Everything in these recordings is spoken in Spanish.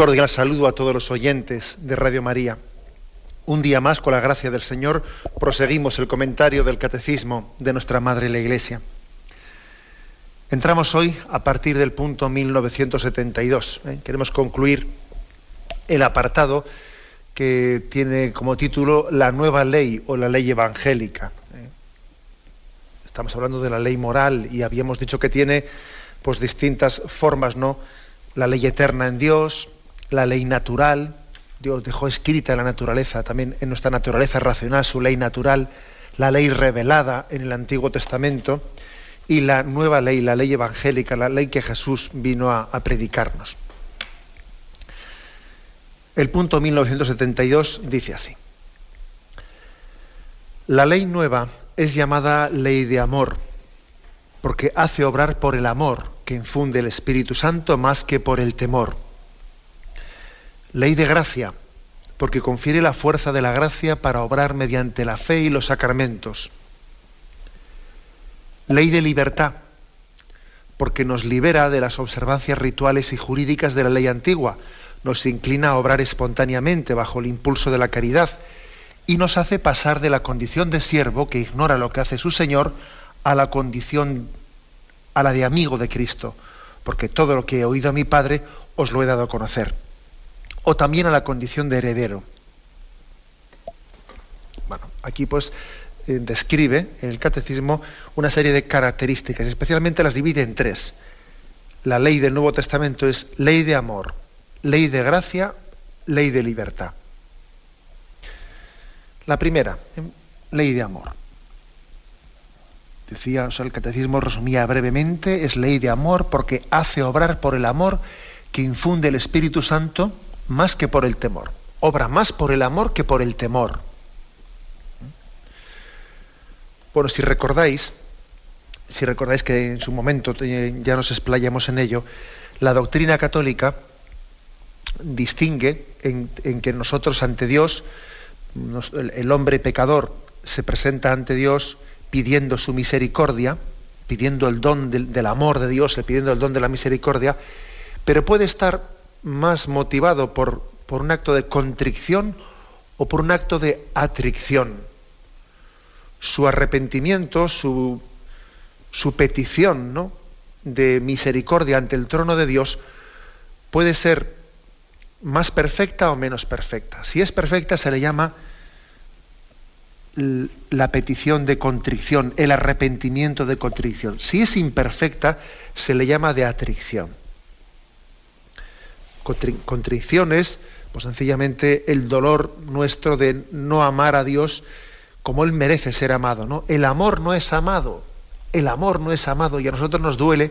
Cordial saludo a todos los oyentes de Radio María. Un día más, con la gracia del Señor, proseguimos el comentario del Catecismo de nuestra Madre la Iglesia. Entramos hoy a partir del punto 1972. ¿eh? Queremos concluir el apartado que tiene como título La nueva ley o la ley evangélica. ¿eh? Estamos hablando de la ley moral y habíamos dicho que tiene pues distintas formas, ¿no? la ley eterna en Dios, la ley natural, Dios dejó escrita la naturaleza, también en nuestra naturaleza racional, su ley natural, la ley revelada en el Antiguo Testamento y la nueva ley, la ley evangélica, la ley que Jesús vino a, a predicarnos. El punto 1972 dice así. La ley nueva es llamada ley de amor, porque hace obrar por el amor que infunde el Espíritu Santo más que por el temor. Ley de gracia, porque confiere la fuerza de la gracia para obrar mediante la fe y los sacramentos. Ley de libertad, porque nos libera de las observancias rituales y jurídicas de la ley antigua, nos inclina a obrar espontáneamente bajo el impulso de la caridad y nos hace pasar de la condición de siervo que ignora lo que hace su Señor a la condición a la de amigo de Cristo, porque todo lo que he oído a mi Padre os lo he dado a conocer. O también a la condición de heredero. Bueno, aquí pues eh, describe en el catecismo una serie de características, especialmente las divide en tres. La ley del Nuevo Testamento es ley de amor, ley de gracia, ley de libertad. La primera, eh, ley de amor decía, o sea, el catecismo resumía brevemente, es ley de amor porque hace obrar por el amor que infunde el Espíritu Santo más que por el temor. Obra más por el amor que por el temor. Bueno, si recordáis, si recordáis que en su momento ya nos explayamos en ello, la doctrina católica distingue en, que nosotros ante Dios, el hombre pecador se presenta ante Dios pidiendo su misericordia, pidiendo el don del, amor de Dios, pidiendo el don de la misericordia, pero puede estar más motivado por, por un acto de contrición o por un acto de atricción. Su arrepentimiento, su, su petición ¿no? de misericordia ante el trono de Dios puede ser más perfecta o menos perfecta. Si es perfecta se le llama la petición de contrición, el arrepentimiento de contrición. Si es imperfecta, se le llama de atricción. Contrición es, pues sencillamente, el dolor nuestro de no amar a Dios como Él merece ser amado. ¿no? El amor no es amado. El amor no es amado y a nosotros nos duele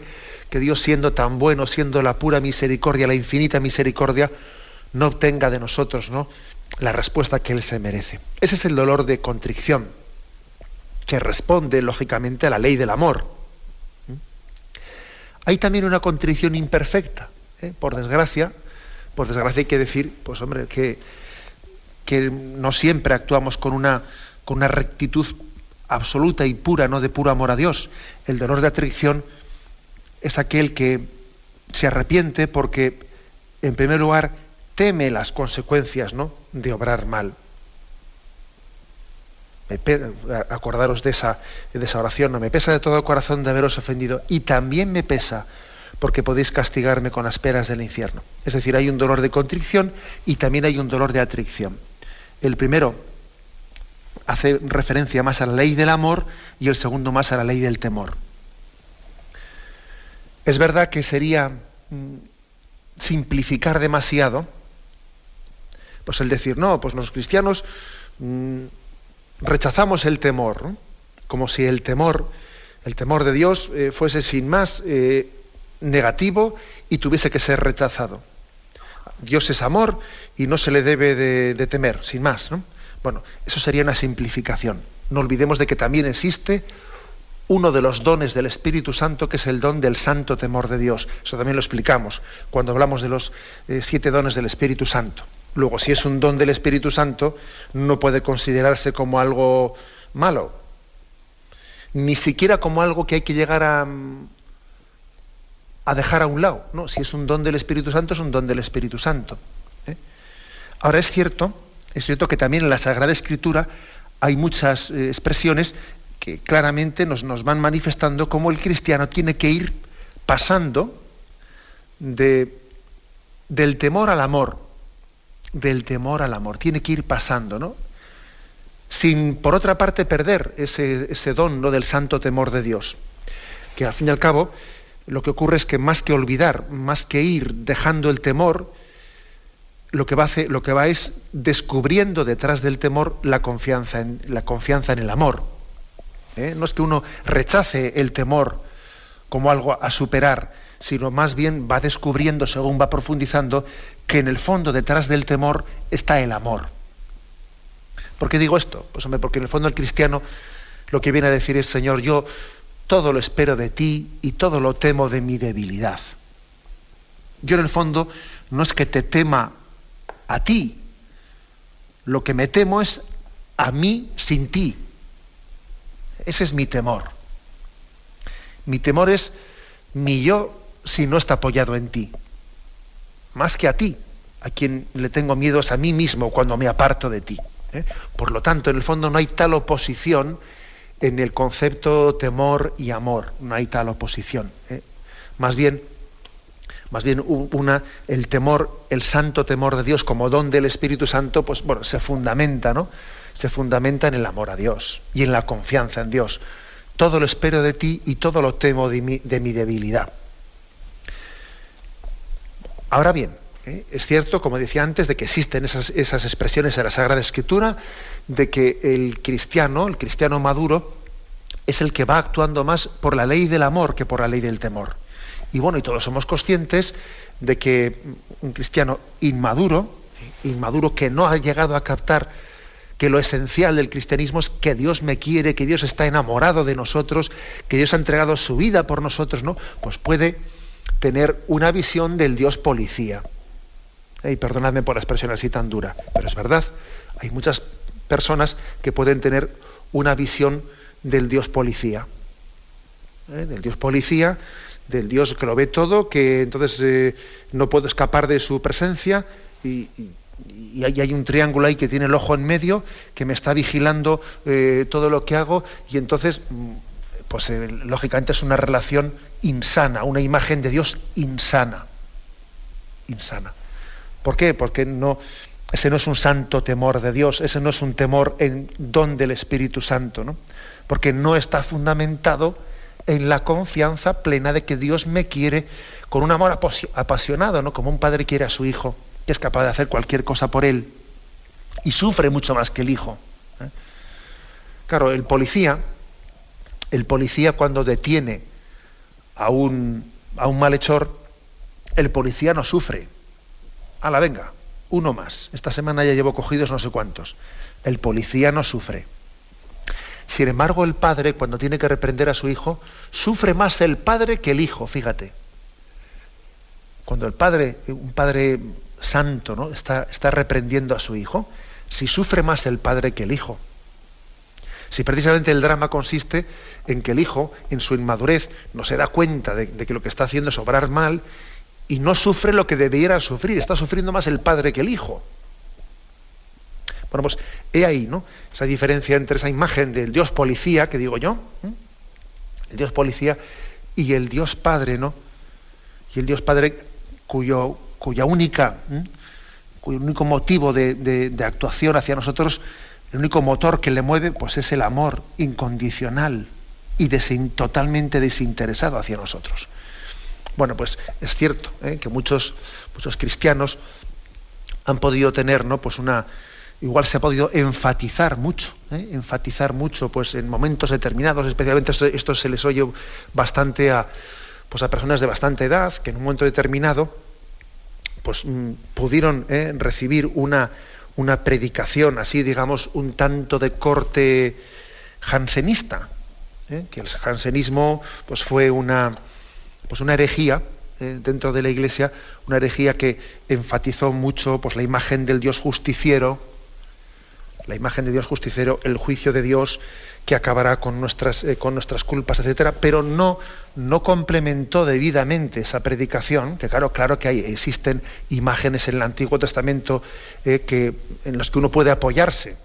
que Dios siendo tan bueno, siendo la pura misericordia, la infinita misericordia, no obtenga de nosotros ¿no? la respuesta que él se merece. Ese es el dolor de contrición, que responde lógicamente a la ley del amor. ¿Mm? Hay también una contrición imperfecta, ¿eh? por desgracia, por desgracia hay que decir, pues hombre, que, que no siempre actuamos con una, con una rectitud absoluta y pura, no de puro amor a Dios. El dolor de atracción es aquel que se arrepiente porque, en primer lugar, teme las consecuencias ¿no? de obrar mal. acordaros de esa, de esa oración, no me pesa de todo corazón de haberos ofendido y también me pesa porque podéis castigarme con las peras del infierno. Es decir, hay un dolor de contrición y también hay un dolor de atricción. El primero hace referencia más a la ley del amor y el segundo más a la ley del temor. Es verdad que sería mm, simplificar demasiado pues el decir, no, pues los cristianos mm, rechazamos el temor, como si el temor, el temor de Dios eh, fuese sin más eh, negativo y tuviese que ser rechazado. Dios es amor y no se le debe de, temer, sin más. Bueno, eso sería una simplificación. No olvidemos de que también existe uno de los dones del Espíritu Santo, que es el don del santo temor de Dios. Eso también lo explicamos cuando hablamos de los eh, siete dones del Espíritu Santo. Luego, si es un don del Espíritu Santo, no puede considerarse como algo malo, ni siquiera como algo que hay que llegar a, a dejar a un lado. No, si es un don del Espíritu Santo, es un don del Espíritu Santo. ¿eh? Ahora es cierto, es cierto que también en la Sagrada Escritura hay muchas eh, expresiones que claramente nos, nos, van manifestando cómo el cristiano tiene que ir pasando de, del temor al amor, del temor al amor, tiene que ir pasando, ¿no? Sin, por otra parte, perder ese, ese don del santo temor de Dios, que al fin y al cabo lo que ocurre es que más que olvidar, más que ir dejando el temor, lo que va, lo que va es descubriendo detrás del temor la confianza en, la confianza en el amor. ¿eh? No es que uno rechace el temor como algo a superar, sino más bien va descubriendo, según va profundizando, que en el fondo detrás del temor está el amor. ¿Por qué digo esto? Pues hombre, porque en el fondo el cristiano lo que viene a decir es, Señor, yo todo lo espero de ti y todo lo temo de mi debilidad. Yo en el fondo no es que te tema a ti, lo que me temo es a mí sin ti. Ese es mi temor. Mi temor es mi yo si no está apoyado en ti. Más que a ti, a quien le tengo miedo es a mí mismo cuando me aparto de ti. ¿eh? Por lo tanto, en el fondo no hay tal oposición en el concepto temor y amor, no hay tal oposición. ¿eh? Más bien, más bien una, el temor, el santo temor de Dios como don del Espíritu Santo, pues bueno, se fundamenta, ¿no? Se fundamenta en el amor a Dios y en la confianza en Dios. Todo lo espero de ti y todo lo temo de de mi debilidad. Ahora bien, ¿eh? es cierto, como decía antes, de que existen esas, esas expresiones en la Sagrada Escritura de que el cristiano, el cristiano maduro, es el que va actuando más por la ley del amor que por la ley del temor. Y bueno, y todos somos conscientes de que un cristiano inmaduro, inmaduro que no ha llegado a captar que lo esencial del cristianismo es que Dios me quiere, que Dios está enamorado de nosotros, que Dios ha entregado su vida por nosotros, ¿no? Pues puede tener una visión del Dios policía. Y perdonadme por la expresión así tan dura, pero es verdad. Hay muchas personas que pueden tener una visión del Dios policía. ¿eh? Del Dios policía, del Dios que lo ve todo, que entonces eh, no puedo escapar de su presencia y, hay, un triángulo ahí que tiene el ojo en medio, que me está vigilando eh, todo lo que hago y entonces, mm, pues lógicamente es una relación insana, una imagen de Dios insana. Insana. ¿Por qué? Porque no, ese no es un santo temor de Dios, ese no es un temor en don del Espíritu Santo, ¿no? Porque no está fundamentado en la confianza plena de que Dios me quiere con un amor apasionado, ¿no? Como un padre quiere a su hijo, que es capaz de hacer cualquier cosa por él y sufre mucho más que el hijo. ¿eh? Claro, el policía, el policía cuando detiene a un, a un malhechor, el policía no sufre. A la venga, uno más. Esta semana ya llevo cogidos no sé cuántos. El policía no sufre. Sin embargo, el padre, cuando tiene que reprender a su hijo, sufre más el padre que el hijo, fíjate. Cuando el padre, un padre santo, ¿no? está, está reprendiendo a su hijo, si sufre más el padre que el hijo. Si precisamente el drama consiste en que el hijo, en su inmadurez, no se da cuenta de, de que lo que está haciendo es obrar mal y no sufre lo que debiera sufrir, está sufriendo más el padre que el hijo. Bueno, pues he ahí, ¿no? Esa diferencia entre esa imagen del Dios policía, que digo yo, el Dios policía, y el Dios Padre, ¿no? Y el Dios Padre cuyo, cuya única, cuyo único motivo de, de, actuación hacia nosotros, el único motor que le mueve, pues es el amor incondicional y totalmente desinteresado hacia nosotros. Bueno, pues es cierto ¿eh? que muchos, muchos cristianos han podido tener, ¿no? Pues una, igual se ha podido enfatizar mucho, ¿eh? enfatizar mucho, pues en momentos determinados, especialmente esto, se les oye bastante a, pues a personas de bastante edad que en un momento determinado pues mm, pudieron eh, recibir una, una predicación así, digamos, un tanto de corte jansenista, que el jansenismo pues, fue una, pues una herejía eh, dentro de la Iglesia, una herejía que enfatizó mucho pues, la imagen del Dios justiciero, la imagen de Dios justiciero, el juicio de Dios que acabará con nuestras, eh, con nuestras culpas, etcétera, pero no, no complementó debidamente esa predicación, que claro, claro que existen imágenes en el Antiguo Testamento que, en las que uno puede apoyarse,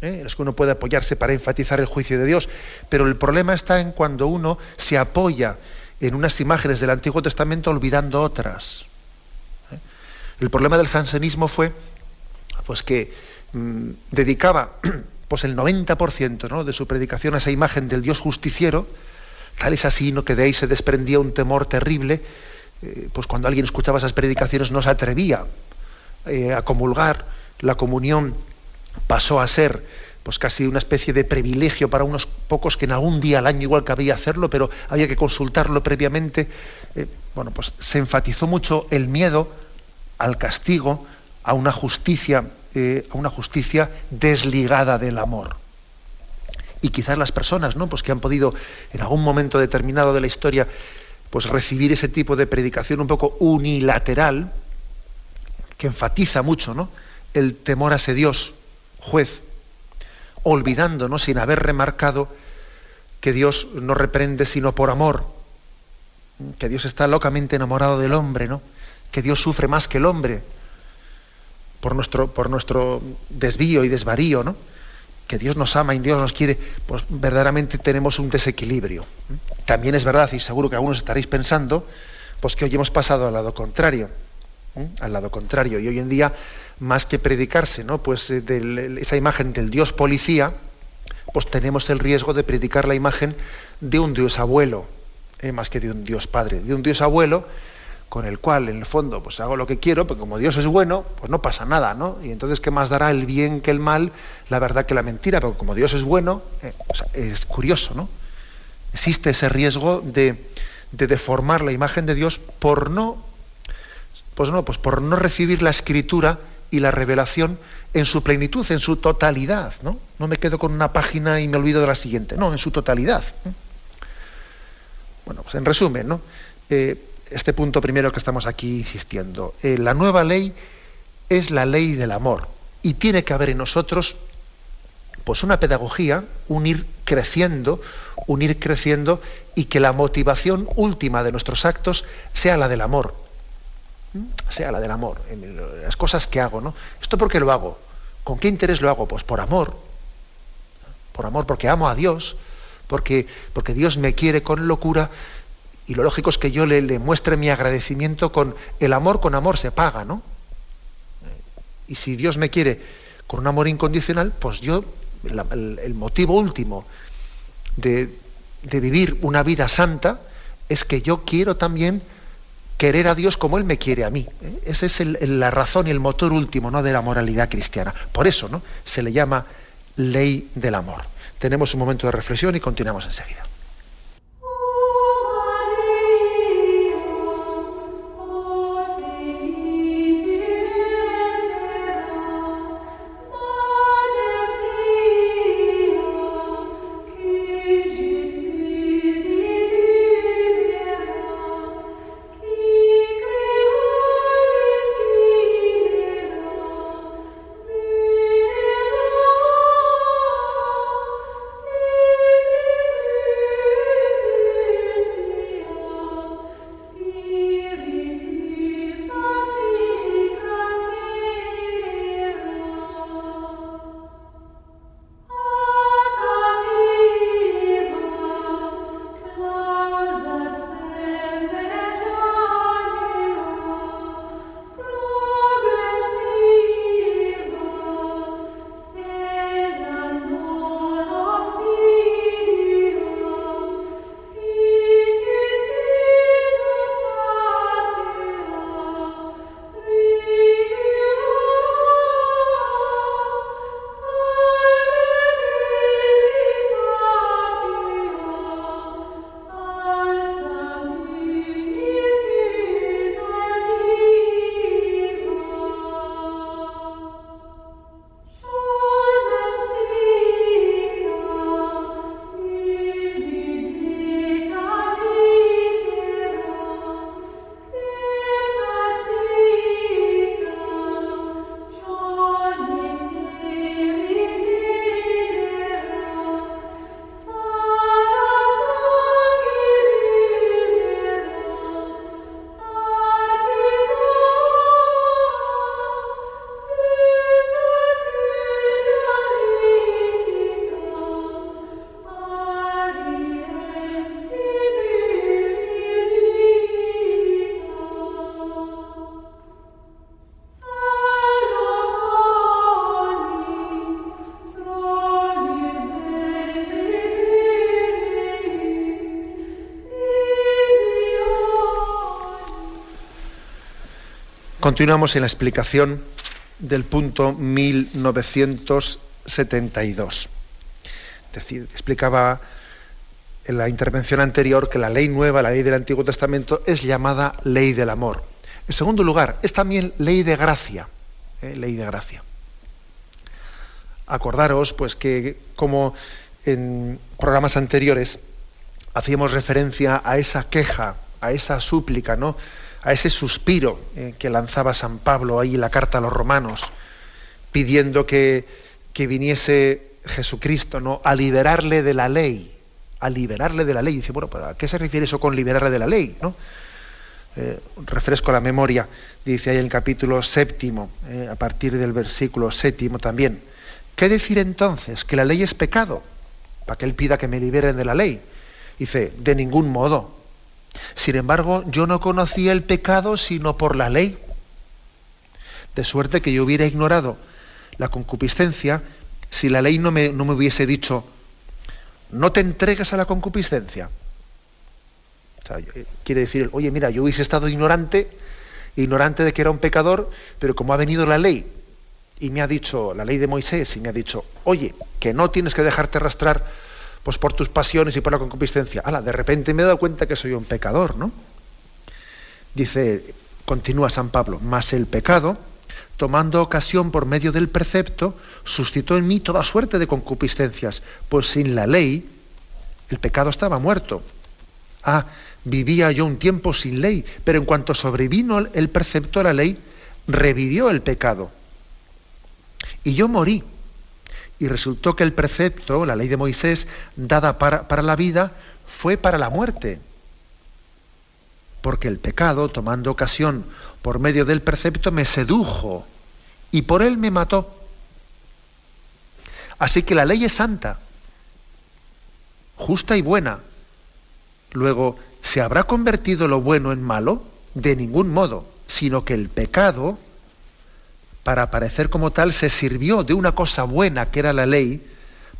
¿eh? es que uno puede apoyarse para enfatizar el juicio de Dios, pero el problema está en cuando uno se apoya en unas imágenes del Antiguo Testamento olvidando otras. ¿eh? El problema del jansenismo fue pues que mm, dedicaba pues el 90% de su predicación a esa imagen del Dios justiciero, tal es así ¿no? que de ahí se desprendía un temor terrible, eh, pues cuando alguien escuchaba esas predicaciones no se atrevía a comulgar la comunión pasó a ser pues casi una especie de privilegio para unos pocos que en algún día al año igual cabía hacerlo, pero había que consultarlo previamente. Eh, bueno, pues se enfatizó mucho el miedo al castigo, a una justicia, eh, a una justicia desligada del amor. Y quizás las personas, ¿no? Pues que han podido en algún momento determinado de la historia, pues recibir ese tipo de predicación un poco unilateral, que enfatiza mucho, ¿no? El temor a ese Dios juez, olvidándonos sin haber remarcado que Dios no reprende sino por amor, que Dios está locamente enamorado del hombre, ¿no? que Dios sufre más que el hombre por nuestro, por nuestro desvío y desvarío, ¿no? que Dios nos ama y Dios nos quiere, pues verdaderamente tenemos un desequilibrio. También es verdad, y seguro que algunos estaréis pensando, pues que hoy hemos pasado al lado contrario, al lado contrario, y hoy en día más que predicarse, ¿no? Pues eh, esa imagen del Dios policía, pues tenemos el riesgo de predicar la imagen de un Dios abuelo, eh, más que de un Dios padre, de un Dios abuelo con el cual en el fondo pues hago lo que quiero, pero como Dios es bueno, pues no pasa nada, ¿no? Y entonces qué más dará el bien que el mal, la verdad que la mentira, pero como Dios es bueno, eh, es curioso, ¿no? Existe ese riesgo de, de deformar la imagen de Dios por no, pues no, pues por no recibir la escritura y la revelación en su plenitud, en su totalidad. No, no me quedo con una página y me olvido de la siguiente, no, en su totalidad. Bueno, pues en resumen, ¿no? Eh, este punto primero que estamos aquí insistiendo. Eh, la nueva ley es la ley del amor y tiene que haber en nosotros pues una pedagogía, unir creciendo, unir creciendo y que la motivación última de nuestros actos sea la del amor sea la del amor, en las cosas que hago, ¿no? ¿Esto por qué lo hago? ¿Con qué interés lo hago? Pues por amor, por amor, porque amo a Dios, porque, porque Dios me quiere con locura y lo lógico es que yo le, le muestre mi agradecimiento con el amor, con amor se paga, ¿no? Y si Dios me quiere con un amor incondicional, pues yo, el, motivo último de, de vivir una vida santa es que yo quiero también querer a Dios como Él me quiere a mí. ¿eh? Esa es la razón y el motor último ¿no? de la moralidad cristiana. Por eso ¿no? se le llama ley del amor. Tenemos un momento de reflexión y continuamos enseguida. Continuamos en la explicación del punto 1972. Es decir, explicaba en la intervención anterior que la ley nueva, la ley del Antiguo Testamento, es llamada ley del amor. En segundo lugar, es también ley de gracia. ¿eh? Ley de gracia. Acordaros, pues, que como en programas anteriores hacíamos referencia a esa queja, a esa súplica, ¿no? A ese suspiro eh, que lanzaba San Pablo ahí en la carta a los romanos, pidiendo que, que viniese Jesucristo ¿no? a liberarle de la ley, a liberarle de la ley. dice, bueno, ¿a qué se refiere eso con liberarle de la ley? ¿no? Eh, refresco la memoria, dice ahí en el capítulo séptimo, eh, a partir del versículo séptimo también. ¿Qué decir entonces? ¿Que la ley es pecado? Para que él pida que me liberen de la ley. Dice, de ningún modo. Sin embargo, yo no conocía el pecado sino por la ley. De suerte que yo hubiera ignorado la concupiscencia si la ley no me, no me hubiese dicho, no te entregues a la concupiscencia. quiere decir, oye, mira, yo hubiese estado ignorante, ignorante de que era un pecador, pero como ha venido la ley y me ha dicho, la ley de Moisés, y me ha dicho, oye, que no tienes que dejarte arrastrar pues por tus pasiones y por la concupiscencia. Ala, de repente me he dado cuenta que soy un pecador, ¿no? Dice, continúa San Pablo, más el pecado, tomando ocasión por medio del precepto, suscitó en mí toda suerte de concupiscencias, pues sin la ley el pecado estaba muerto. Ah, vivía yo un tiempo sin ley, pero en cuanto sobrevino el precepto de la ley, revivió el pecado. Y yo morí y resultó que el precepto, la ley de Moisés, dada para, para, la vida, fue para la muerte. Porque el pecado, tomando ocasión por medio del precepto, me sedujo y por él me mató. Así que la ley es santa, justa y buena. Luego, ¿se habrá convertido lo bueno en malo? De ningún modo, sino que el pecado, para aparecer como tal, se sirvió de una cosa buena que era la ley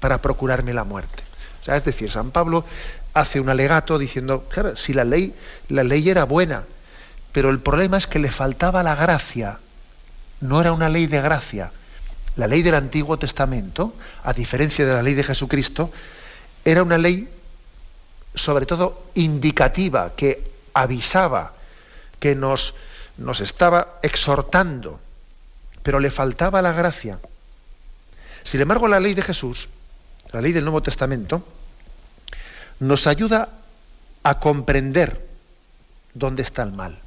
para procurarme la muerte. O sea, es decir, San Pablo hace un alegato diciendo, claro, si la ley, la ley era buena, pero el problema es que le faltaba la gracia. No era una ley de gracia. La ley del Antiguo Testamento, a diferencia de la ley de Jesucristo, era una ley sobre todo indicativa, que avisaba, que nos, nos estaba exhortando pero le faltaba la gracia. Sin embargo, la ley de Jesús, la ley del Nuevo Testamento, nos ayuda a comprender dónde está el mal.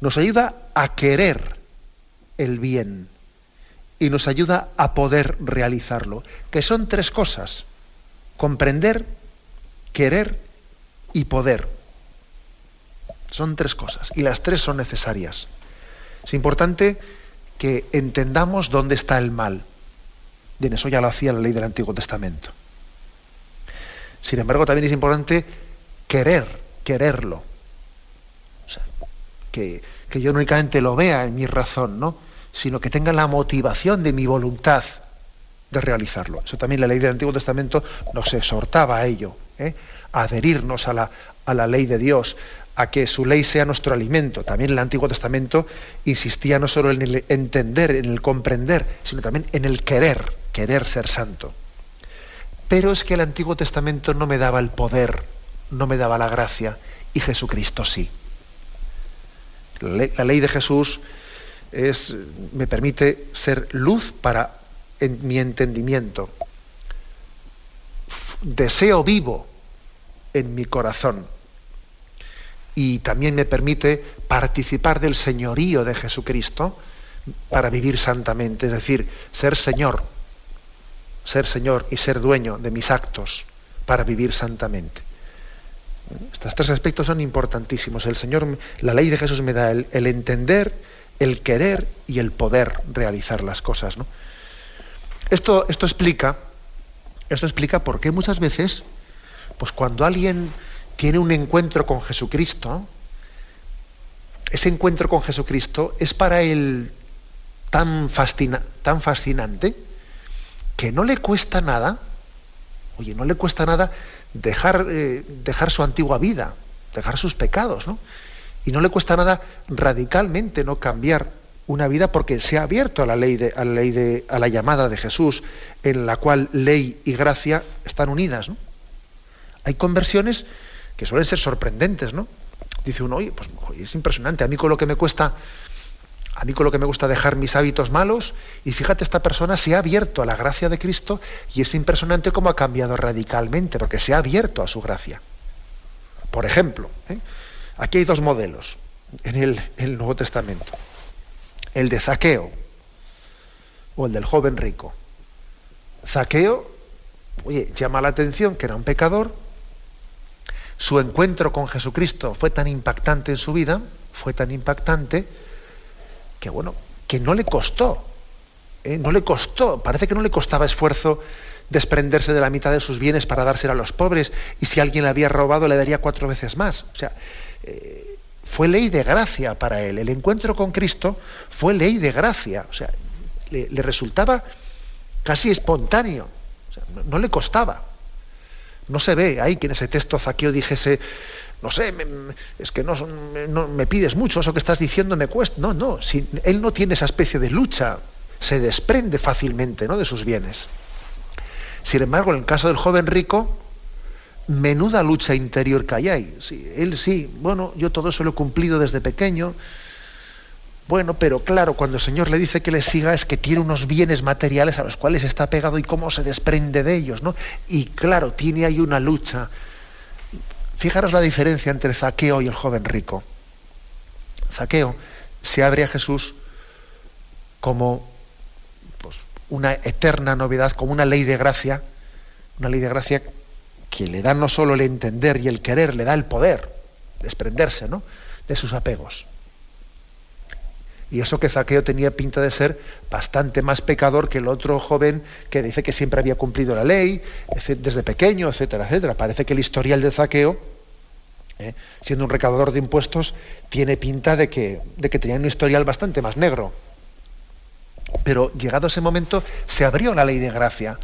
Nos ayuda a querer el bien y nos ayuda a poder realizarlo, que son tres cosas, comprender, querer y poder. Son tres cosas y las tres son necesarias. Es importante que entendamos dónde está el mal. en eso ya lo hacía la ley del Antiguo Testamento. Sin embargo, también es importante querer, quererlo. Que, que, yo no únicamente lo vea en mi razón, ¿no? sino que tenga la motivación de mi voluntad de realizarlo. Eso también la ley del Antiguo Testamento nos exhortaba a ello, ¿eh? a adherirnos a la, a la ley de Dios, a que su ley sea nuestro alimento. También el Antiguo Testamento insistía no solo en el entender, en el comprender, sino también en el querer, querer ser santo. Pero es que el Antiguo Testamento no me daba el poder, no me daba la gracia, y Jesucristo sí. La ley, de Jesús es, me permite ser luz para mi entendimiento, deseo vivo en mi corazón y también me permite participar del señorío de Jesucristo para vivir santamente, es decir, ser Señor, ser Señor y ser dueño de mis actos para vivir santamente. Estos tres aspectos son importantísimos. El Señor, la ley de Jesús me da el, entender, el querer y el poder realizar las cosas. Esto, esto explica, esto explica por qué muchas veces, pues cuando alguien tiene un encuentro con Jesucristo, ese encuentro con Jesucristo es para él tan, tan fascinante que no le cuesta nada, oye, no le cuesta nada dejar, eh, dejar su antigua vida, dejar sus pecados, ¿no? Y no le cuesta nada radicalmente no cambiar una vida porque se ha abierto a la ley de, a la ley de, a la llamada de Jesús, en la cual ley y gracia están unidas. Hay conversiones que suelen ser sorprendentes, ¿no? Dice uno, oye, pues es impresionante, a mí con lo que me cuesta, a mí con lo que me gusta dejar mis hábitos malos, y fíjate, esta persona se ha abierto a la gracia de Cristo y es impresionante cómo ha cambiado radicalmente, porque se ha abierto a su gracia. Por ejemplo, ¿eh? aquí hay dos modelos en el, en el Nuevo Testamento el de Zaqueo o el del joven rico. Zaqueo, oye, llama la atención que era un pecador, su encuentro con Jesucristo fue tan impactante en su vida, fue tan impactante, que bueno, que no le costó, ¿eh? no le costó, parece que no le costaba esfuerzo desprenderse de la mitad de sus bienes para dárselo a los pobres, y si alguien le había robado le daría cuatro veces más. O sea, eh, fue ley de gracia para él. El encuentro con Cristo fue ley de gracia. O sea, le, resultaba casi espontáneo. no, le costaba. No se ve ahí que en ese texto Zaqueo dijese, no sé, es que no, me pides mucho, eso que estás diciendo me cuesta. No, no, si, él no tiene esa especie de lucha, se desprende fácilmente ¿no? de sus bienes. Sin embargo, en el caso del joven rico, menuda lucha interior que hay ahí. Sí, él sí, bueno, yo todo eso lo he cumplido desde pequeño. Bueno, pero claro, cuando el Señor le dice que le siga es que tiene unos bienes materiales a los cuales está pegado y cómo se desprende de ellos, ¿no? Y claro, tiene ahí una lucha. Fijaros la diferencia entre Zaqueo y el joven rico. Zaqueo se abre a Jesús como pues, una eterna novedad, como una ley de gracia, una ley de gracia que le da no solo el entender y el querer, le da el poder, desprenderse ¿no? de sus apegos. Y eso que Zaqueo tenía pinta de ser bastante más pecador que el otro joven que dice que siempre había cumplido la ley desde pequeño, etcétera, etcétera. Parece que el historial de Zaqueo, ¿eh? siendo un recaudador de impuestos, tiene pinta de que, tenía un historial bastante más negro. Pero llegado ese momento se abrió la ley de gracia.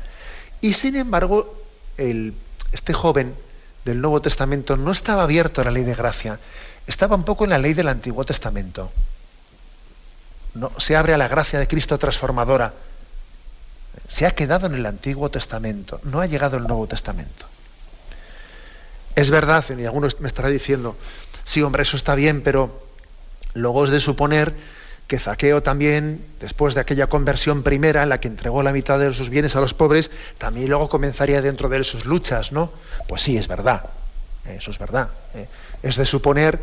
Y sin embargo, este joven del Nuevo Testamento no estaba abierto a la ley de gracia, estaba un poco en la ley del Antiguo Testamento. Se abre a la gracia de Cristo transformadora. Se ha quedado en el Antiguo Testamento, no ha llegado el Nuevo Testamento. Es verdad, y alguno me estará diciendo, sí, hombre, eso está bien, pero luego es de suponer que Zaqueo también, después de aquella conversión primera en la que entregó la mitad de sus bienes a los pobres, también luego comenzaría dentro de él sus luchas, ¿no? Pues sí, es verdad, eso es verdad. ¿eh? Es de suponer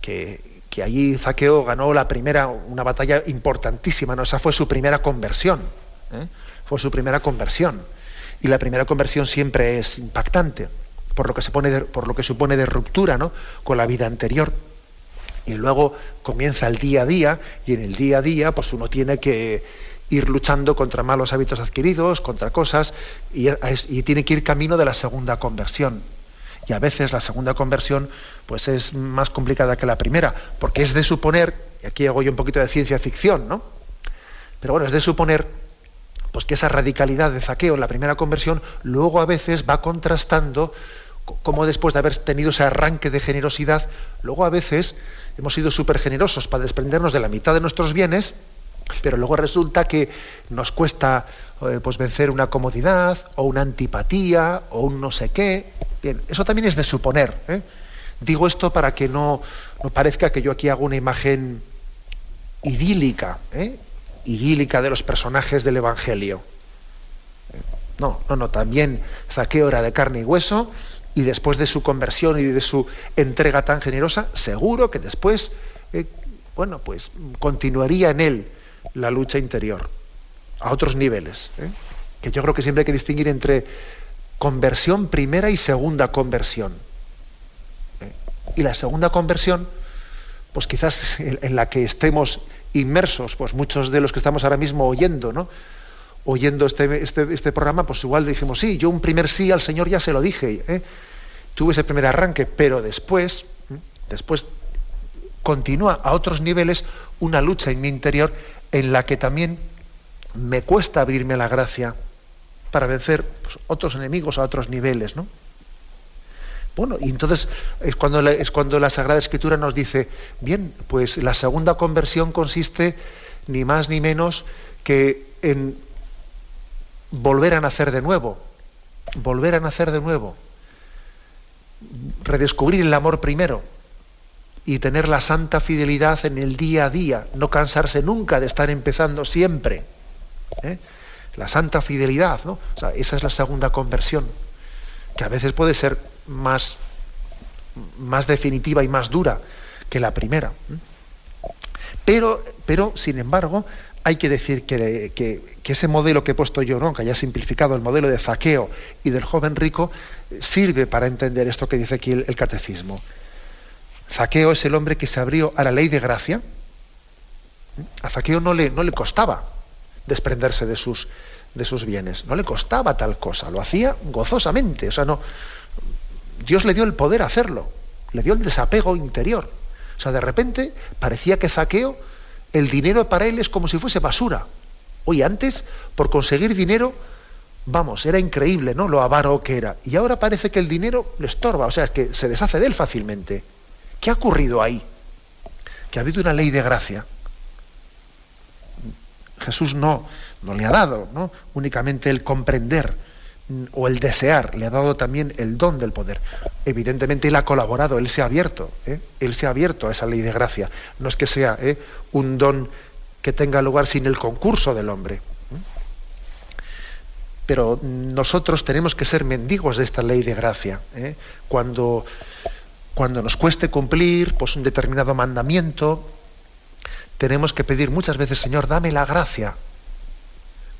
que, que, allí Zaqueo ganó la primera, una batalla importantísima, ¿no? Esa fue su primera conversión, ¿eh? fue su primera conversión. Y la primera conversión siempre es impactante, por lo que, se pone por lo que supone de ruptura ¿no? con la vida anterior y luego comienza el día a día y en el día a día pues uno tiene que ir luchando contra malos hábitos adquiridos, contra cosas y, tiene que ir camino de la segunda conversión. Y a veces la segunda conversión pues es más complicada que la primera, porque es de suponer, y aquí hago yo un poquito de ciencia ficción, ¿no? Pero bueno, es de suponer pues que esa radicalidad de zaqueo en la primera conversión luego a veces va contrastando como después de haber tenido ese arranque de generosidad, luego a veces hemos sido súper generosos para desprendernos de la mitad de nuestros bienes, pero luego resulta que nos cuesta eh, pues vencer una comodidad o una antipatía o un no sé qué. Bien, eso también es de suponer. ¿eh? Digo esto para que no, no, parezca que yo aquí hago una imagen idílica, ¿eh? idílica de los personajes del Evangelio. No, no, no, también Zaqueo era de carne y hueso y después de su conversión y de su entrega tan generosa, seguro que después, bueno, pues continuaría en él la lucha interior a otros niveles. ¿eh? Que yo creo que siempre hay que distinguir entre conversión primera y segunda conversión. ¿eh? Y la segunda conversión, pues quizás en, la que estemos inmersos, pues muchos de los que estamos ahora mismo oyendo, ¿no? oyendo este, este, este, programa, pues igual dijimos, sí, yo un primer sí al Señor ya se lo dije, ¿eh? tuve ese primer arranque, pero después, después continúa a otros niveles una lucha en mi interior en la que también me cuesta abrirme a la gracia para vencer pues, otros enemigos a otros niveles, ¿no? Bueno, y entonces es cuando, es cuando la Sagrada Escritura nos dice, bien, pues la segunda conversión consiste ni más ni menos que en volver a nacer de nuevo, volver a nacer de nuevo, redescubrir el amor primero y tener la santa fidelidad en el día a día, no cansarse nunca de estar empezando siempre. ¿eh? La santa fidelidad, ¿no? esa es la segunda conversión, que a veces puede ser más, más definitiva y más dura que la primera. Pero, pero, sin embargo, hay que decir que, ese modelo que he puesto yo, ¿no? que haya simplificado el modelo de Zaqueo y del joven rico, sirve para entender esto que dice aquí el, catecismo. Zaqueo es el hombre que se abrió a la ley de gracia. A Zaqueo no le, no le costaba desprenderse de sus, de sus bienes, no le costaba tal cosa, lo hacía gozosamente. O sea, no, Dios le dio el poder a hacerlo, le dio el desapego interior. O sea, de repente parecía que Zaqueo el dinero para él es como si fuese basura. Hoy antes, por conseguir dinero, vamos, era increíble, ¿no? Lo avaro que era. Y ahora parece que el dinero le estorba, o sea, es que se deshace de él fácilmente. ¿Qué ha ocurrido ahí? Que ha habido una ley de gracia. Jesús no, no le ha dado, ¿no? Únicamente el comprender o el desear, le ha dado también el don del poder. Evidentemente él ha colaborado, él se ha abierto, ¿eh? él se ha abierto a esa ley de gracia. No es que sea ¿eh? un don que tenga lugar sin el concurso del hombre. Pero nosotros tenemos que ser mendigos de esta ley de gracia. ¿eh? Cuando, cuando nos cueste cumplir pues, un determinado mandamiento, tenemos que pedir muchas veces, Señor, dame la gracia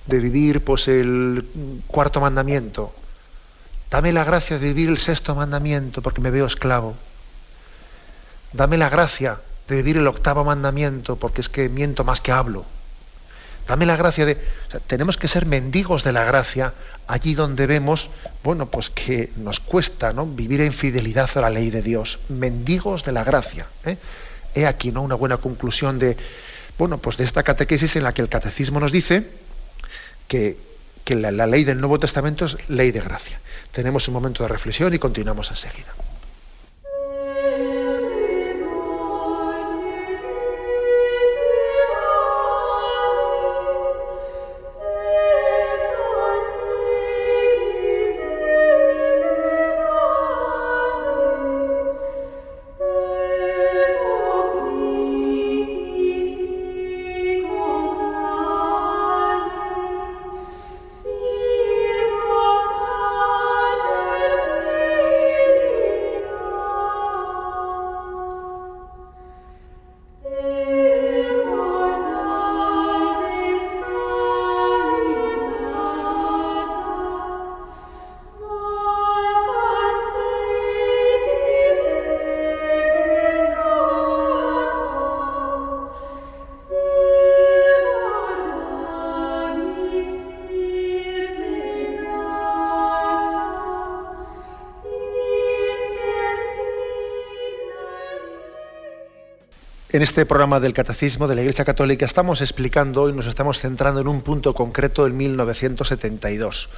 de vivir pues el cuarto mandamiento. Dame la gracia de vivir el sexto mandamiento porque me veo esclavo. Dame la gracia de vivir el octavo mandamiento porque es que miento más que hablo. Dame la gracia de... tenemos que ser mendigos de la gracia allí donde vemos, bueno, pues que nos cuesta ¿no? vivir en fidelidad a la ley de Dios. Mendigos de la gracia. ¿eh? He aquí ¿no? una buena conclusión de, bueno, pues de esta catequesis en la que el catecismo nos dice que, la, la ley del Nuevo Testamento es ley de gracia. Tenemos un momento de reflexión y continuamos enseguida. En este programa del Catecismo de la Iglesia Católica estamos explicando y nos estamos centrando en un punto concreto del 1972.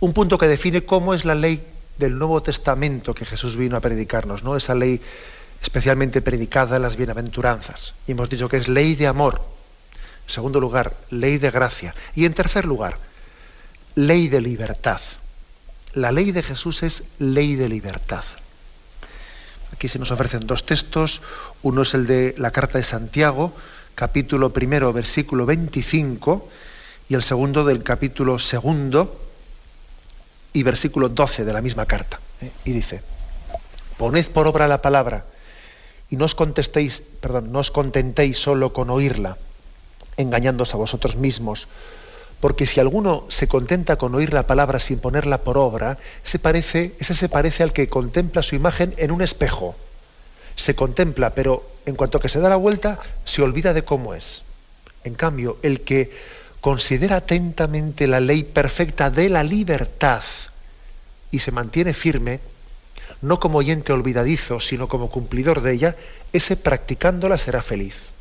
Un punto que define cómo es la ley del Nuevo Testamento que Jesús vino a predicarnos, ¿no? Esa ley especialmente predicada en las bienaventuranzas. Y hemos dicho que es ley de amor. En segundo lugar, ley de gracia. Y en tercer lugar, ley de libertad. La ley de Jesús es ley de libertad. Aquí se nos ofrecen dos textos. Uno es el de la carta de Santiago, capítulo primero, versículo 25, y el segundo del capítulo segundo y versículo 12 de la misma carta. ¿eh? Y dice, poned por obra la palabra y no os contestéis, no os contentéis solo con oírla, engañándoos a vosotros mismos, porque si alguno se contenta con oír la palabra sin ponerla por obra, se parece, ese se parece al que contempla su imagen en un espejo. Se contempla, pero en cuanto que se da la vuelta, se olvida de cómo es. En cambio, el que considera atentamente la ley perfecta de la libertad y se mantiene firme, no como oyente olvidadizo, sino como cumplidor de ella, ese practicándola será feliz.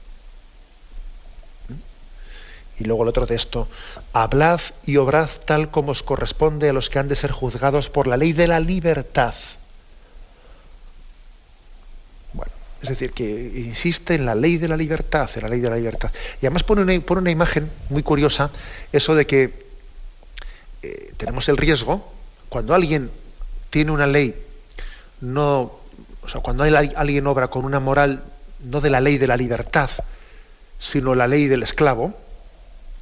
Y luego el otro texto, hablad y obrad tal como os corresponde a los que han de ser juzgados por la ley de la libertad. Es decir, que insiste en la ley de la libertad, en la ley de la libertad. Y además pone una, una imagen muy curiosa, eso de que eh, tenemos el riesgo, cuando alguien tiene una ley, no, o sea, cuando alguien obra con una moral no de la ley de la libertad, sino la ley del esclavo,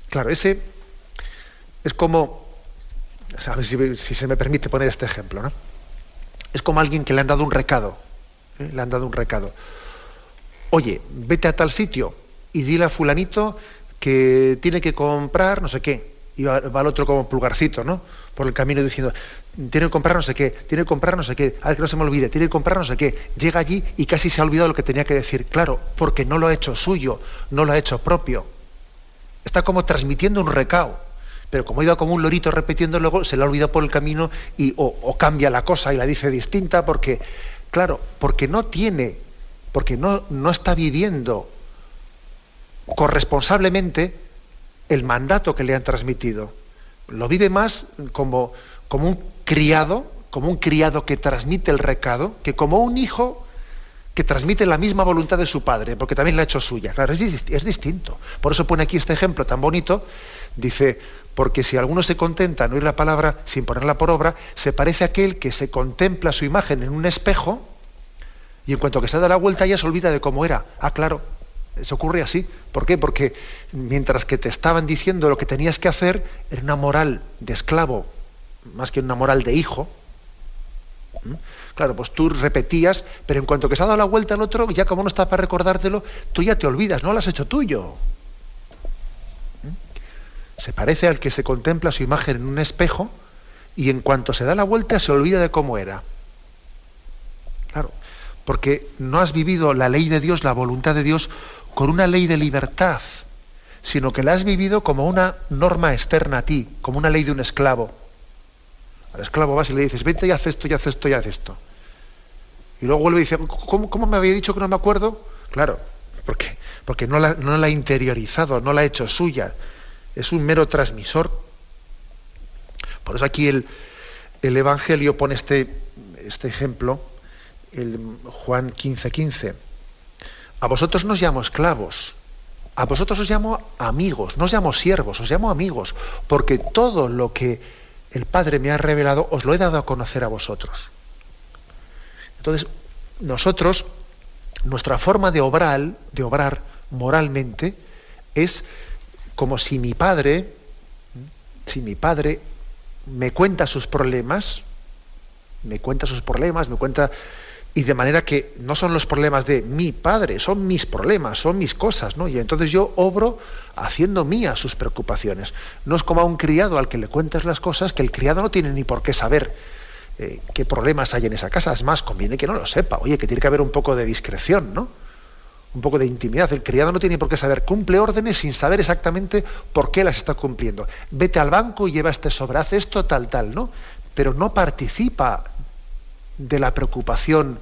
claro, ese es como, si, si, se me permite poner este ejemplo, ¿no? Es como alguien que le han dado un recado, ¿eh? le han dado un recado. Oye, vete a tal sitio y dile a fulanito que tiene que comprar no sé qué. Y va, el otro como pulgarcito, ¿no? Por el camino diciendo, tiene que comprar no sé qué, tiene que comprar no sé qué, a ver que no se me olvide, tiene que comprar no sé qué. Llega allí y casi se ha olvidado lo que tenía que decir. Claro, porque no lo ha hecho suyo, no lo ha hecho propio. Está como transmitiendo un recao. Pero como iba como un lorito repitiendo luego, se le ha olvidado por el camino y o cambia la cosa y la dice distinta porque Claro, porque no tiene, porque no, no está viviendo corresponsablemente el mandato que le han transmitido. Lo vive más como, como un criado, como un criado que transmite el recado, que como un hijo que transmite la misma voluntad de su padre, porque también la ha hecho suya. Claro, es, distinto. Por eso pone aquí este ejemplo tan bonito. Dice, porque si alguno se contenta en oír la palabra sin ponerla por obra, se parece a aquel que se contempla su imagen en un espejo y en cuanto que se da la vuelta ya se olvida de cómo era. Ah, claro, eso ocurre así. ¿Por qué? Porque mientras que te estaban diciendo lo que tenías que hacer, era una moral de esclavo, más que una moral de hijo. Claro, pues tú repetías, pero en cuanto que se ha dado la vuelta al otro, ya como no está para recordártelo, tú ya te olvidas, no lo has hecho tuyo se parece al que se contempla su imagen en un espejo y en cuanto se da la vuelta se olvida de cómo era. Claro, porque no has vivido la ley de Dios, la voluntad de Dios, con una ley de libertad, sino que la has vivido como una norma externa a ti, como una ley de un esclavo. Al esclavo vas y le dices, vente y haz esto, y haz esto, y haz esto. Y luego vuelve y dice, ¿cómo, cómo me había dicho que no me acuerdo? Claro, porque, no, la, no la ha interiorizado, no la ha hecho suya, es un mero transmisor. Por eso aquí el, Evangelio pone este, este ejemplo, el Juan 15:15. 15. A vosotros no os llamo esclavos, a vosotros os llamo amigos, no os llamo siervos, os llamo amigos, porque todo lo que el Padre me ha revelado os lo he dado a conocer a vosotros. Entonces, nosotros, nuestra forma de obrar, de obrar moralmente, es como si mi padre, si mi padre me cuenta sus problemas, me cuenta sus problemas, me cuenta, y de manera que no son los problemas de mi padre, son mis problemas, son mis cosas, ¿no? Y entonces yo obro haciendo mías sus preocupaciones. No es como a un criado al que le cuentas las cosas, que el criado no tiene ni por qué saber eh, qué problemas hay en esa casa. Es más, conviene que no lo sepa. Oye, que tiene que haber un poco de discreción, ¿no? un poco de intimidad. El criado no tiene por qué saber, cumple órdenes sin saber exactamente por qué las está cumpliendo. Vete al banco y lleva este sobre, esto, tal, tal, ¿no? Pero no participa de la preocupación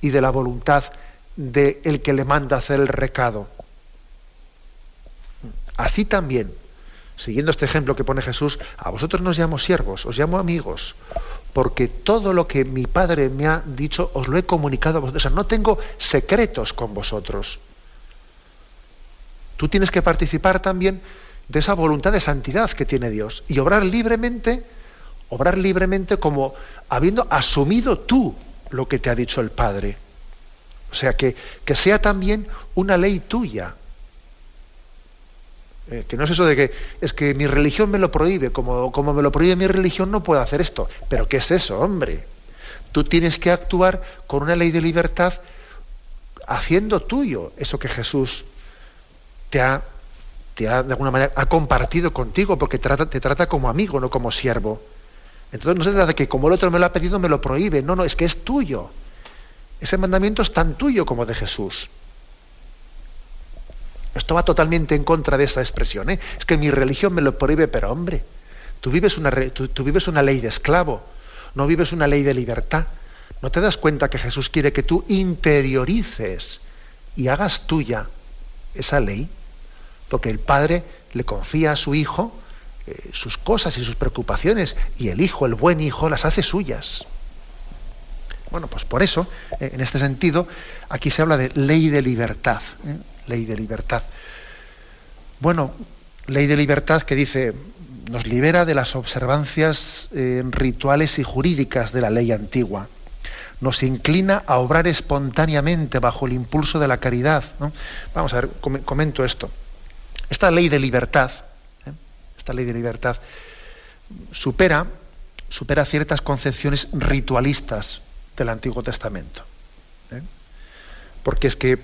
y de la voluntad de el que le manda hacer el recado. Así también, siguiendo este ejemplo que pone Jesús, a vosotros no os llamo siervos, os llamo amigos, porque todo lo que mi Padre me ha dicho os lo he comunicado a vosotros. O sea, no tengo secretos con vosotros. Tú tienes que participar también de esa voluntad de santidad que tiene Dios y obrar libremente, obrar libremente como habiendo asumido tú lo que te ha dicho el Padre. O sea, que, que sea también una ley tuya, eh, que no es eso de que es que mi religión me lo prohíbe, como, como me lo prohíbe mi religión no puedo hacer esto. Pero ¿qué es eso, hombre? Tú tienes que actuar con una ley de libertad haciendo tuyo eso que Jesús te ha, te ha de alguna manera ha compartido contigo, porque trata, te trata como amigo, no como siervo. Entonces no se trata de que como el otro me lo ha pedido, me lo prohíbe. No, no, es que es tuyo. Ese mandamiento es tan tuyo como de Jesús. Esto va totalmente en contra de esa expresión. ¿eh? Es que mi religión me lo prohíbe, pero hombre, tú vives, una, tú vives una ley de esclavo, no vives una ley de libertad. ¿No te das cuenta que Jesús quiere que tú interiorices y hagas tuya esa ley? Porque el Padre le confía a su Hijo eh, sus cosas y sus preocupaciones y el Hijo, el buen Hijo, las hace suyas. Bueno, pues por eso, eh, en este sentido, aquí se habla de ley de libertad. ¿eh? Ley de libertad. Bueno, ley de libertad que dice, nos libera de las observancias rituales y jurídicas de la ley antigua. Nos inclina a obrar espontáneamente bajo el impulso de la caridad. Vamos a ver, comento esto. Esta ley de libertad, esta ley de libertad, supera, supera ciertas concepciones ritualistas del Antiguo Testamento. ¿eh? Porque es que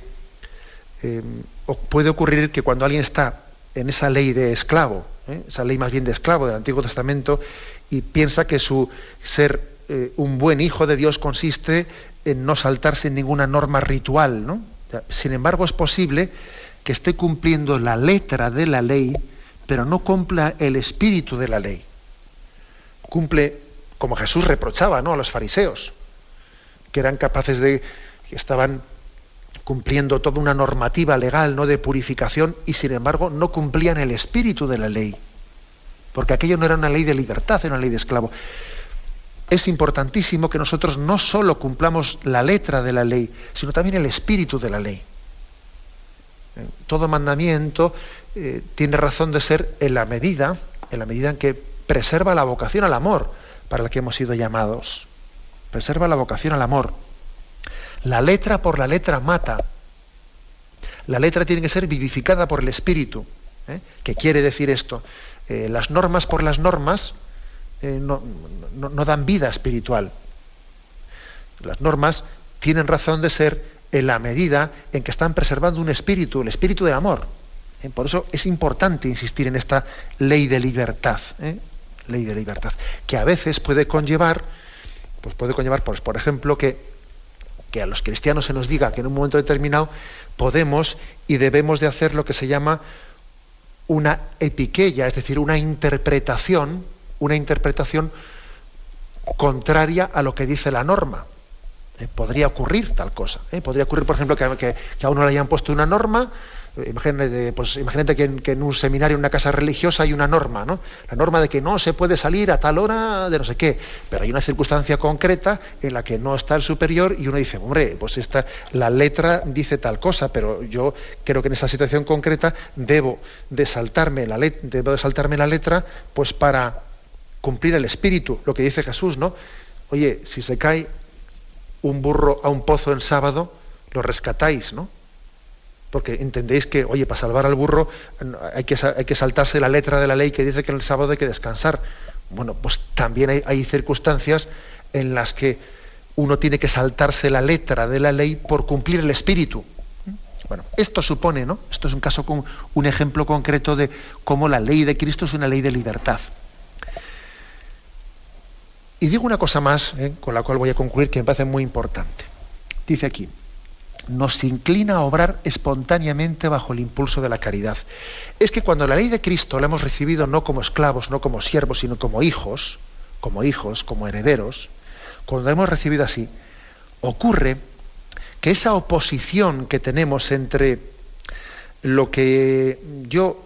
eh, puede ocurrir que cuando alguien está en esa ley de esclavo, ¿eh? esa ley más bien de esclavo del Antiguo Testamento, y piensa que su ser un buen hijo de Dios consiste en no saltarse ninguna norma ritual. ¿no? Sin embargo, es posible que esté cumpliendo la letra de la ley, pero no cumpla el espíritu de la ley. Cumple, como Jesús reprochaba ¿no? a los fariseos, que eran capaces de, que estaban cumpliendo toda una normativa legal, no de purificación, y sin embargo no cumplían el espíritu de la ley. Porque aquello no era una ley de libertad, era una ley de esclavo. Es importantísimo que nosotros no solo cumplamos la letra de la ley, sino también el espíritu de la ley. Eh, todo mandamiento eh, tiene razón de ser en la medida, en la medida en que preserva la vocación al amor para la que hemos sido llamados preserva la vocación al amor. La letra por la letra mata. La letra tiene que ser vivificada por el espíritu. ¿eh? ¿Qué quiere decir esto? Eh, las normas por las normas eh, no, dan vida espiritual. Las normas tienen razón de ser en la medida en que están preservando un espíritu, el espíritu del amor. Por eso es importante insistir en esta ley de libertad, ley de libertad, que a veces puede conllevar pues puede conllevar, pues, por ejemplo, que, que a los cristianos se nos diga que en un momento determinado podemos y debemos de hacer lo que se llama una epiqueya, es decir, una interpretación, una interpretación contraria a lo que dice la norma. Eh, podría ocurrir tal cosa. ¿eh? Podría ocurrir, por ejemplo, que, que, a uno le hayan puesto una norma Imagínate, pues, imagínate que, en, un seminario, en una casa religiosa, hay una norma, ¿no? La norma de que no se puede salir a tal hora de no sé qué, pero hay una circunstancia concreta en la que no está el superior y uno dice, hombre, pues esta, la letra dice tal cosa, pero yo creo que en esa situación concreta debo de saltarme la, debo de saltarme la letra, pues para cumplir el espíritu, lo que dice Jesús, ¿no? Oye, si se cae un burro a un pozo en sábado, lo rescatáis, ¿no? Porque entendéis que, oye, para salvar al burro hay que, hay que saltarse la letra de la ley que dice que en el sábado hay que descansar. Bueno, pues también hay, circunstancias en las que uno tiene que saltarse la letra de la ley por cumplir el espíritu. Bueno, esto supone, ¿no? Esto es un caso con un ejemplo concreto de cómo la ley de Cristo es una ley de libertad. Y digo una cosa más, ¿eh? con la cual voy a concluir, que me parece muy importante. Dice aquí, nos inclina a obrar espontáneamente bajo el impulso de la caridad. Es que cuando la ley de Cristo la hemos recibido no como esclavos, no como siervos, sino como hijos, como hijos, como herederos, cuando la hemos recibido así, ocurre que esa oposición que tenemos entre lo que yo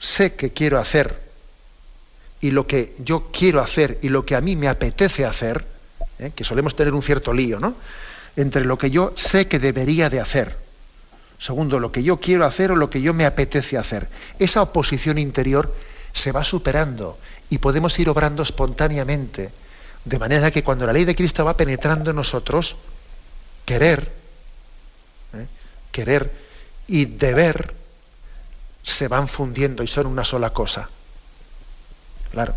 sé que quiero hacer y lo que yo quiero hacer y lo que a mí me apetece hacer, ¿eh? que solemos tener un cierto lío, ¿no? Entre lo que yo sé que debería de hacer. Segundo, lo que yo quiero hacer o lo que yo me apetece hacer. Esa oposición interior se va superando y podemos ir obrando espontáneamente. De manera que cuando la ley de Cristo va penetrando en nosotros, querer, ¿eh? querer y deber se van fundiendo y son una sola cosa. Claro.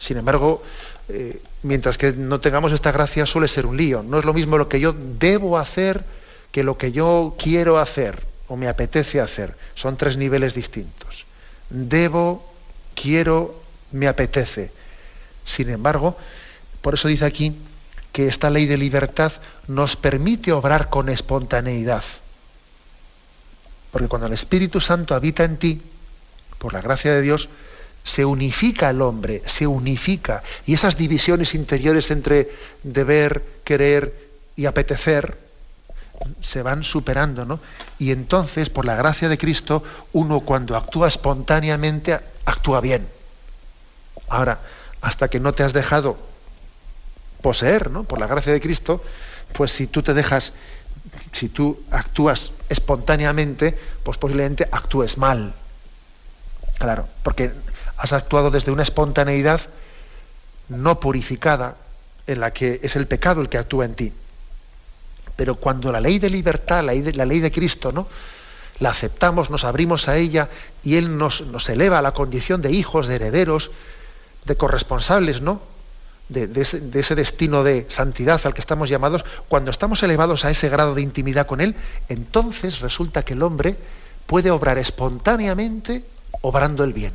Sin embargo, eh, mientras que no tengamos esta gracia suele ser un lío. No es lo mismo lo que yo debo hacer que lo que yo quiero hacer o me apetece hacer. Son tres niveles distintos. Debo, quiero, me apetece. Sin embargo, por eso dice aquí que esta ley de libertad nos permite obrar con espontaneidad. Porque cuando el Espíritu Santo habita en ti, por la gracia de Dios, se unifica el hombre, se unifica. Y esas divisiones interiores entre deber, querer y apetecer se van superando, ¿no? Y entonces, por la gracia de Cristo, uno cuando actúa espontáneamente, actúa bien. Ahora, hasta que no te has dejado poseer, ¿no? Por la gracia de Cristo, pues si tú te dejas, si tú actúas espontáneamente, pues posiblemente actúes mal. Claro, porque has actuado desde una espontaneidad no purificada, en la que es el pecado el que actúa en ti. Pero cuando la ley de libertad, la ley de, Cristo, ¿no? la aceptamos, nos abrimos a ella y Él nos, nos eleva a la condición de hijos, de herederos, de corresponsables, ¿no? De, ese, de, ese, destino de santidad al que estamos llamados, cuando estamos elevados a ese grado de intimidad con Él, entonces resulta que el hombre puede obrar espontáneamente obrando el bien,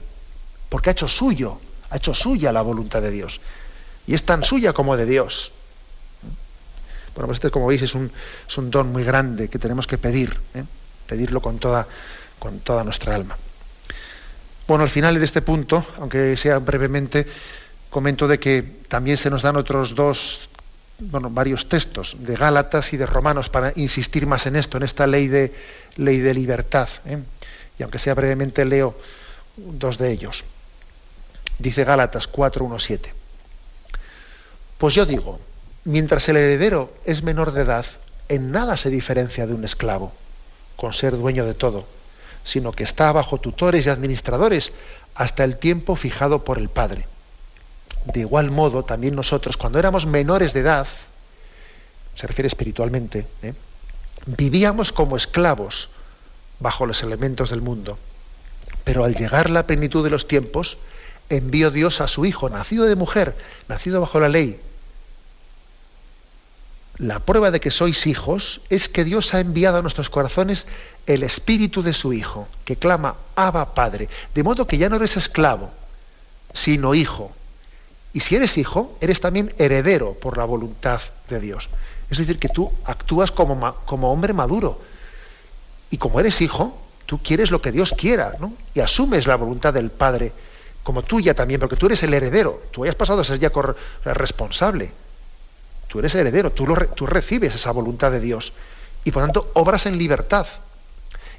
porque ha hecho suyo, ha hecho suya la voluntad de Dios, y es tan suya como de Dios. Bueno, pues este, como veis, es un, es un don muy grande que tenemos que pedir. ¿eh? pedirlo con toda, con toda nuestra alma. Bueno, al final de este punto, aunque sea brevemente, comento de que también se nos dan otros dos, bueno, varios textos de Gálatas y de Romanos para insistir más en esto, en esta ley de, ley de libertad. ¿eh? Y aunque sea brevemente, leo dos de ellos. Dice Gálatas 4.1.7. Pues yo digo, mientras el heredero es menor de edad, en nada se diferencia de un esclavo con ser dueño de todo, sino que está bajo tutores y administradores hasta el tiempo fijado por el Padre. De igual modo, también nosotros, cuando éramos menores de edad, se refiere espiritualmente, ¿eh? vivíamos como esclavos bajo los elementos del mundo. Pero al llegar la plenitud de los tiempos, envió Dios a su Hijo, nacido de mujer, nacido bajo la ley, la prueba de que sois hijos es que Dios ha enviado a nuestros corazones el espíritu de su Hijo, que clama, Abba Padre. De modo que ya no eres esclavo, sino hijo. Y si eres hijo, eres también heredero por la voluntad de Dios. Es decir, que tú actúas como, como hombre maduro. Y como eres hijo, tú quieres lo que Dios quiera, ¿no? Y asumes la voluntad del Padre como tuya también, porque tú eres el heredero. Tú hayas pasado a ser ya responsable. Tú eres heredero, tú, tú recibes esa voluntad de Dios y por tanto obras en libertad.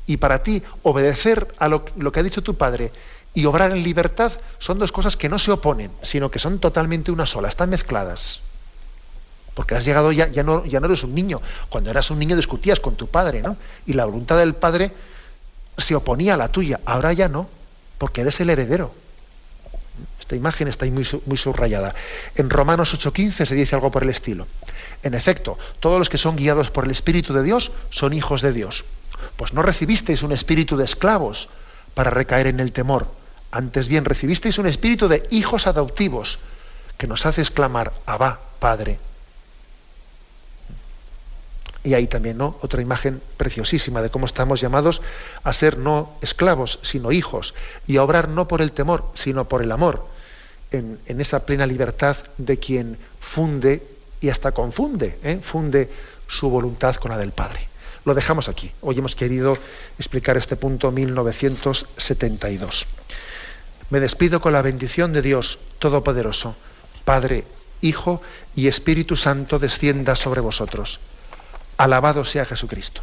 Y para ti obedecer a lo, que ha dicho tu Padre y obrar en libertad son dos cosas que no se oponen, sino que son totalmente una sola, están mezcladas. Porque has llegado ya, ya no, ya no eres un niño. Cuando eras un niño discutías con tu padre, ¿no? Y la voluntad del padre se oponía a la tuya. Ahora ya no, porque eres el heredero. Esta imagen está ahí muy, subrayada. En Romanos 8:15 se dice algo por el estilo. En efecto, todos los que son guiados por el Espíritu de Dios son hijos de Dios. Pues no recibisteis un espíritu de esclavos para recaer en el temor. Antes bien recibisteis un espíritu de hijos adoptivos que nos hace exclamar, Abba, Padre. Y ahí también, ¿no? Otra imagen preciosísima de cómo estamos llamados a ser no esclavos, sino hijos, y a obrar no por el temor, sino por el amor en, esa plena libertad de quien funde y hasta confunde, ¿eh? funde su voluntad con la del Padre. Lo dejamos aquí. Hoy hemos querido explicar este punto 1972. Me despido con la bendición de Dios Todopoderoso, Padre, Hijo y Espíritu Santo descienda sobre vosotros. Alabado sea Jesucristo.